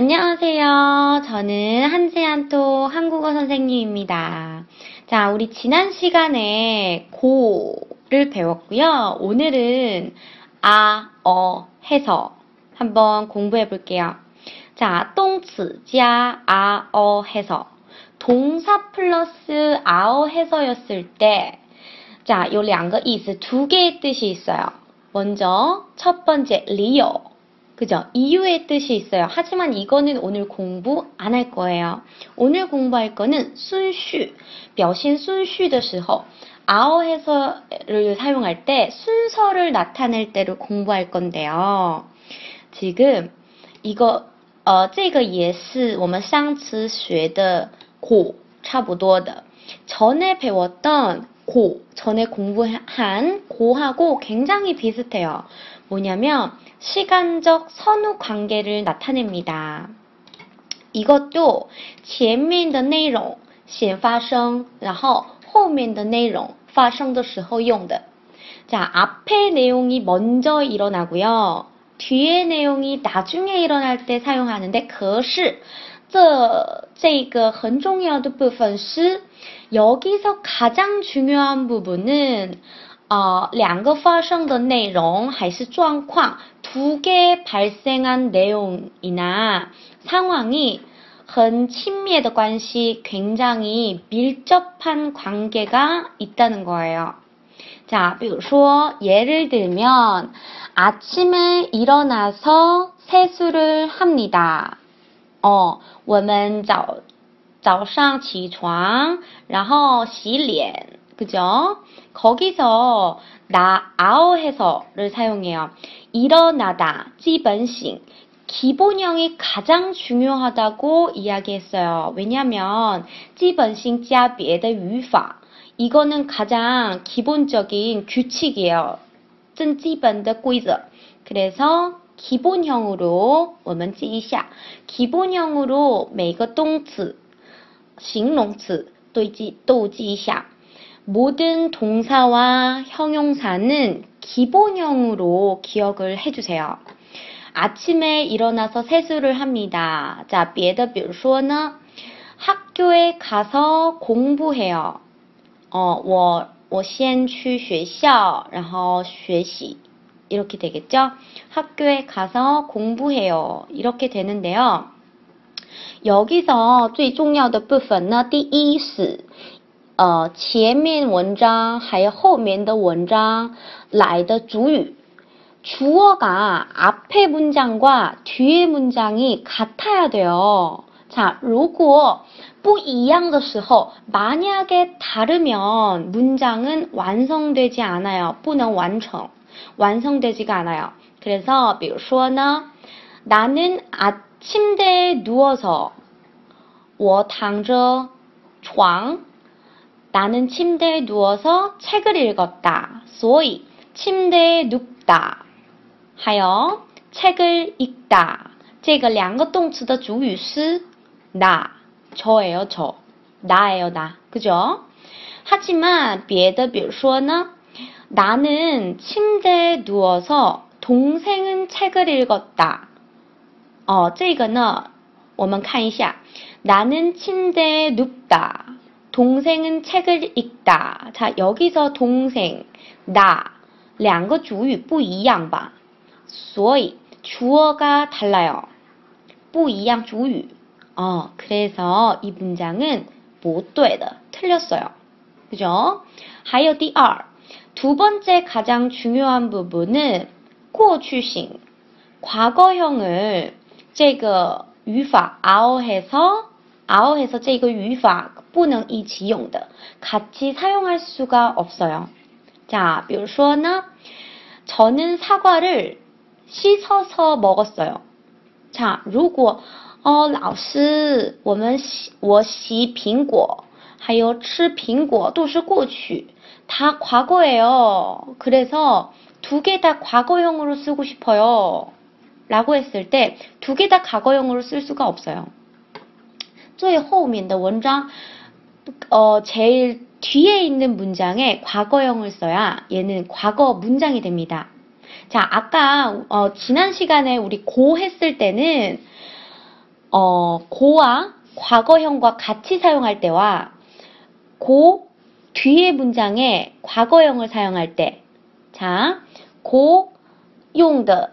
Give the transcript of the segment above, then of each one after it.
안녕하세요. 저는 한지한토 한국어 선생님입니다. 자, 우리 지난 시간에 고를 배웠고요. 오늘은 아, 어, 해서 한번 공부해 볼게요. 자, 똥词加 아, 어, 해서 동사 플러스 아어 해서였을 때 자, 요 两个意思 두 개의 뜻이 있어요. 먼저 첫 번째 리오 그죠? 이유의 뜻이 있어요. 하지만 이거는 오늘 공부 안 할 거예요. 오늘 공부할 거는 순슈, 묘신 순슈的时候 아어 해서를 사용할 때 순서를 나타낼 때를 공부할 건데요. 지금 이거 呃这个也是我们上次学的고差不多的 전에 배웠던 고, 전에 공부한 고하고 굉장히 비슷해요. 뭐냐면 시간적 선후 관계를 나타냅니다. 이것도 前面的内容先发生然后后面的内容发生的时候用的 자, 앞에 내용이 먼저 일어나고요. 뒤에 내용이 나중에 일어날 때 사용하는데 可是这这个很重要的部分是 여기서 가장 중요한 부분은 呃两个发生的内容还是状况두 개 발생한 내용이나 상황이 很亲密的关系, 굉장히 밀접한 관계가 있다는 거예요. 자, 比如说 예를 들면 아침에 일어나서 세수를 합니다. 어, 我们早 早上起床然后洗脸 그죠? 거기서 나 아어해서를 사용해요. 일어나다, 지번싱. 기본형이 가장 중요하다고 이야기했어요. 왜냐면 지번싱 자别的 语法 이거는 가장 기본적인 규칙이에요. 真基本的规则. 그래서 기본형으로 我们记一下. 기본형으로 每个动词 形容词都记都记一下. 모든 동사와 형용사는 기본형으로 기억을 해주세요. 아침에 일어나서 세수를 합니다. 자, 别的比如说呢 학교에 가서 공부해요. 어, 我我先去学校然后学习 이렇게 되겠죠? 학교에 가서 공부해요. 이렇게 되는데요. 여기서 最重要的部分呢第一是呃前面文章还有后面的文章来的主语주어가 앞의 문장과 뒤의 문장이 같아야 돼요. 자, 如果不一样的时候 만약에 다르면 문장은 완성되지 않아요. 不能 완성. 완성되지가 않아요. 그래서 比如说呢 나는 아 침대에 누워서 我躺着床 나는 침대에 누워서 책을 읽었다. 所以 침대에 눕다 하여 책을 읽다. 这个两个动词的主语是나 저예요, 저. 나예요, 나. 그죠? 하지만 别的比如说呢 나는 침대에 누워서 동생은 책을 읽었다. 어, 这个呢我们看一下 나는 침대에 눕다. 동생은 책을 읽다. 자, 여기서 동생, 나, 两个主语不一样吧?所以 주어가 달라요. 不一样主语. 어, 그래서 이 문장은 不对的, 틀렸어요. 그죠? 还有第二,두 번째 가장 중요한 부분은 过去型, 과거형을 这个语法 아어해서 아어해서 这个语法 不能一起用的 같이 사용할 수가 없어요. 자, 比如说呢 저는 사과를 씻어서 먹었어요. 자, 如果 어, 老师我们洗我洗苹果还有吃苹果都是过去다 과거예요. 그래서 두 개 다 과거형으로 쓰고 싶어요. 라고 했을 때 두 개 다 과거형으로 쓸 수가 없어요. 最后面的文章 어, 제일 뒤에 있는 문장에 과거형을 써야 얘는 과거 문장이 됩니다. 자, 아까 어, 지난 시간에 우리 고 했을 때는 어, 고와 과거형과 같이 사용할 때와 고 뒤에 문장에 과거형을 사용할 때, 자, 고用的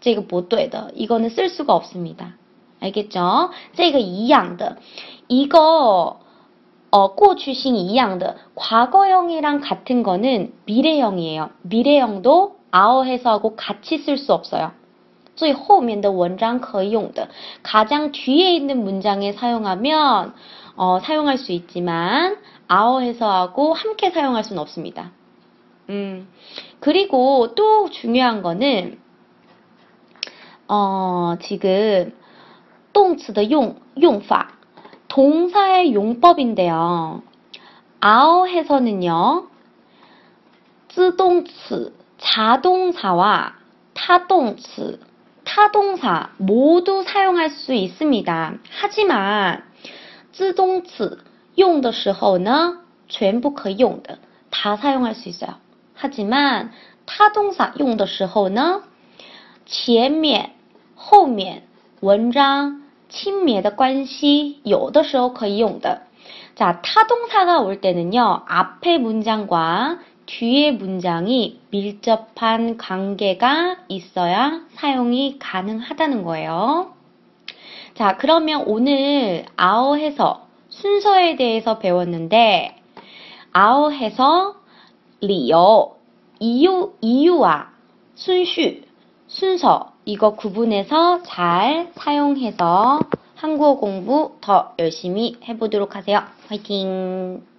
这个不对的. 이거는 쓸 수가 없습니다. 알겠죠? 这个一样的. 이거 어, 过去식 一样的. 과거형이랑 같은 거는 미래형이에요. 미래형도 아어 해서하고 같이 쓸 수 없어요. 最后面的文章可以用的 가장 뒤에 있는 문장에 사용하면 어, 사용할 수 있지만 아어 해서하고 함께 사용할 수는 없습니다. 음, 그리고 또 중요한 거는 어, 지금 动词的 용, 용파 동사의 용법인데요. 아어 해서는요. 自动词 자동사와 타동词 타동사 모두 사용할 수 있습니다. 하지만 自动词用的时候呢全部可以用的다 사용할 수 있어요. 하지만 타동사 用的时候呢前面 后面文章亲密的关系有的时候可以用的 자, 타동사가 올 때는요, 앞의 문장과 뒤의 문장이 밀접한 관계가 있어야 사용이 가능하다는 거예요. 자, 그러면 오늘 아어해서 순서에 대해서 배웠는데 아어해서 리어 이유 이유와 순수 순서 이거 구분해서 잘 사용해서 한국어 공부 더 열심히 해보도록 하세요. 화이팅!